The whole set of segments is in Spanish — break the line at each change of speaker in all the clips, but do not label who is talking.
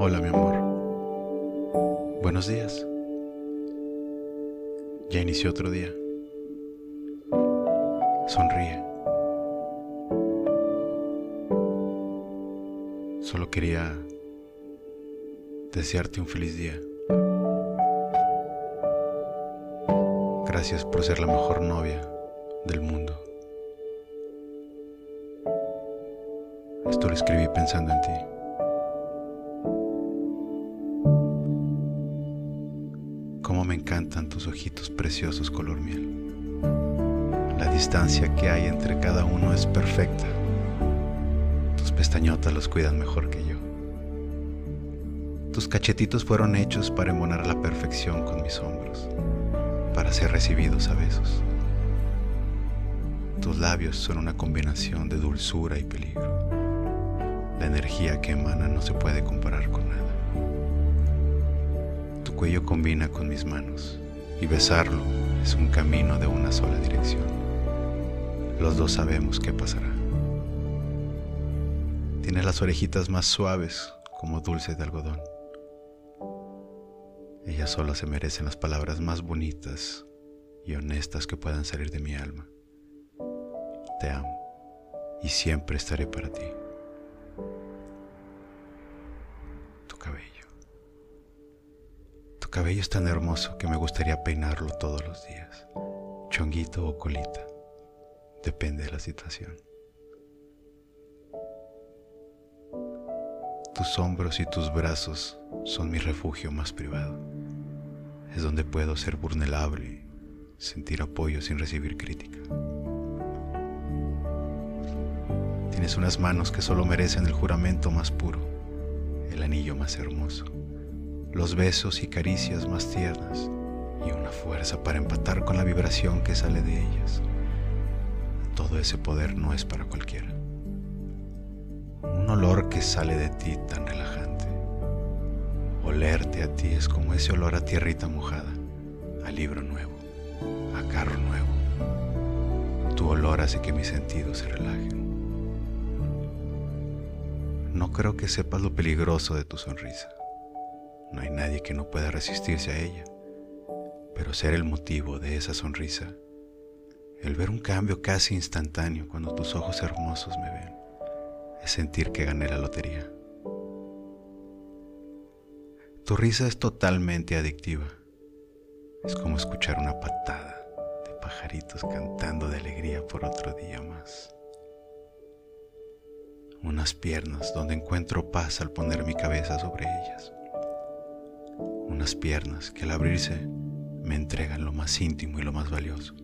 Hola mi amor. Buenos días. Ya inició otro día. Sonríe. Solo quería desearte un feliz día. Gracias por ser la mejor novia del mundo. Esto lo escribí pensando en ti. Encantan tus ojitos preciosos color miel. La distancia que hay entre cada uno es perfecta. Tus pestañotas los cuidan mejor que yo. Tus cachetitos fueron hechos para embonar la perfección con mis hombros, para ser recibidos a besos. Tus labios son una combinación de dulzura y peligro. La energía que emana no se puede comparar con nada. Cuello combina con mis manos y besarlo es un camino de una sola dirección. Los dos sabemos qué pasará. Tienes las orejitas más suaves como dulce de algodón. Ellas solo se merecen las palabras más bonitas y honestas que puedan salir de mi alma. Te amo y siempre estaré para ti. Tu cabello. Cabello es tan hermoso que me gustaría peinarlo todos los días. Chonguito o colita. Depende de la situación. Tus hombros y tus brazos son mi refugio más privado. Es donde puedo ser vulnerable, sentir apoyo sin recibir crítica. Tienes unas manos que solo merecen el juramento más puro, el anillo más hermoso, los besos y caricias más tiernas y una fuerza para empatar con la vibración que sale de ellas. Todo ese poder no es para cualquiera. Un olor que sale de ti tan relajante. Olerte a ti es como ese olor a tierrita mojada, a libro nuevo, a carro nuevo. Tu olor hace que mis sentidos se relajen. No creo que sepas lo peligroso de tu sonrisa. No hay nadie que no pueda resistirse a ella. Pero ser el motivo de esa sonrisa, el ver un cambio casi instantáneo cuando tus ojos hermosos me ven, es sentir que gané la lotería. Tu risa es totalmente adictiva. Es como escuchar una patada de pajaritos cantando de alegría por otro día más unas piernas donde encuentro paz al poner mi cabeza sobre ellas. Unas piernas que al abrirse me entregan lo más íntimo y lo más valioso.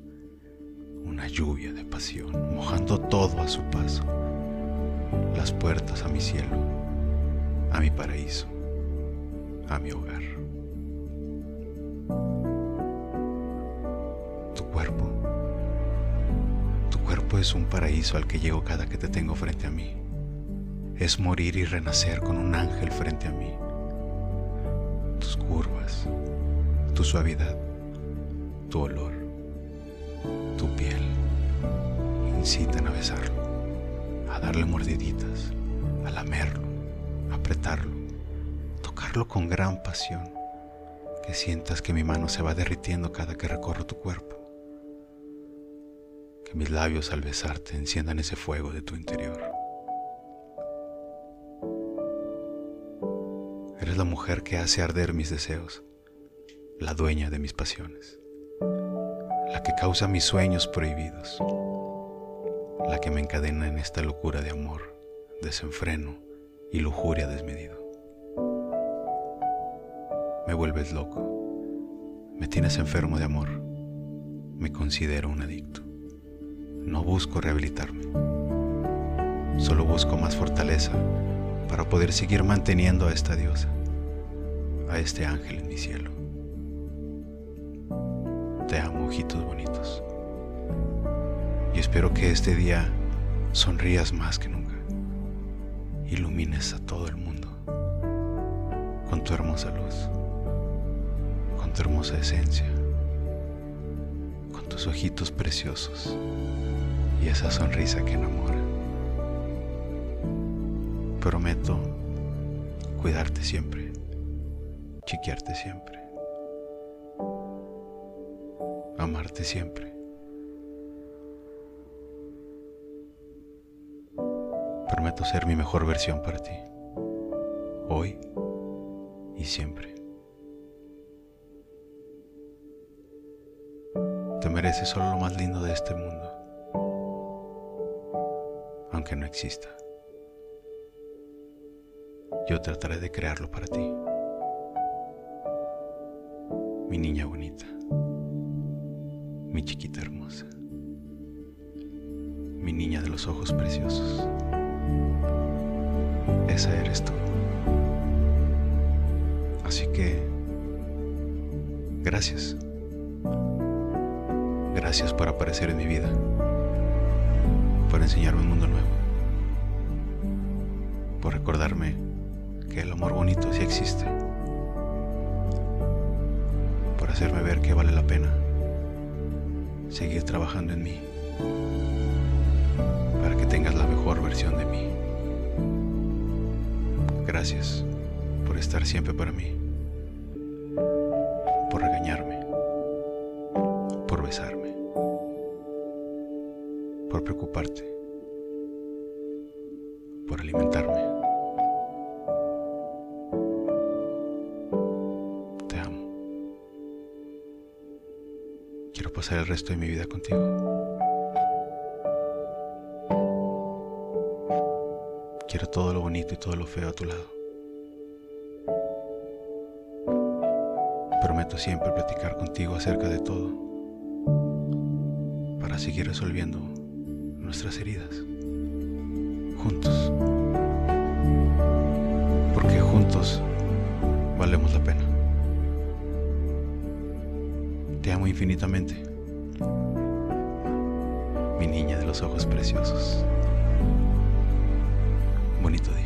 Una lluvia de pasión, mojando todo a su paso. Las puertas a mi cielo, a mi paraíso, a mi hogar. Tu cuerpo. Tu cuerpo es un paraíso al que llego cada que te tengo frente a mí es morir y renacer con un ángel frente a mí. Suavidad, tu olor, tu piel incitan a besarlo, a darle mordiditas, a lamerlo, a apretarlo, tocarlo con gran pasión, que sientas que mi mano se va derritiendo cada que recorro tu cuerpo, que mis labios al besarte enciendan ese fuego de tu interior. Eres la mujer que hace arder mis deseos, la dueña de mis pasiones, la que causa mis sueños prohibidos, la que me encadena en esta locura de amor, desenfreno y lujuria desmedido. Me vuelves loco, me tienes enfermo de amor, me considero un adicto. No busco rehabilitarme, solo busco más fortaleza para poder seguir manteniendo a esta diosa, a este ángel en mi cielo. Te ojitos bonitos. Y espero que este día sonrías más que nunca. Ilumines a todo el mundo con tu hermosa luz, con tu hermosa esencia, con tus ojitos preciosos y esa sonrisa que enamora prometo cuidarte siempre, chiquearte siempre, amarte siempre. Prometo ser mi mejor versión para ti, hoy y siempre. Te mereces solo lo más lindo de este mundo, aunque no exista. Yo trataré de crearlo para ti. Mi niña bonita, mi chiquita hermosa, mi niña de los ojos preciosos. Esa eres tú. Así que, gracias. Gracias por aparecer en mi vida, por enseñarme un mundo nuevo, por recordarme que el amor bonito sí existe, por hacerme ver que vale la pena seguir trabajando en mí, para que tengas la mejor versión de mí. Gracias por estar siempre para mí, por regañarme, por besarme, por preocuparte, por alimentarme. Pasar el resto de mi vida contigo. Quiero todo lo bonito y todo lo feo a tu lado. Prometo siempre platicar contigo acerca de todo para seguir resolviendo nuestras heridas. Juntos. Porque juntos valemos la pena. Te amo infinitamente. Mi niña de los ojos preciosos. Bonito día.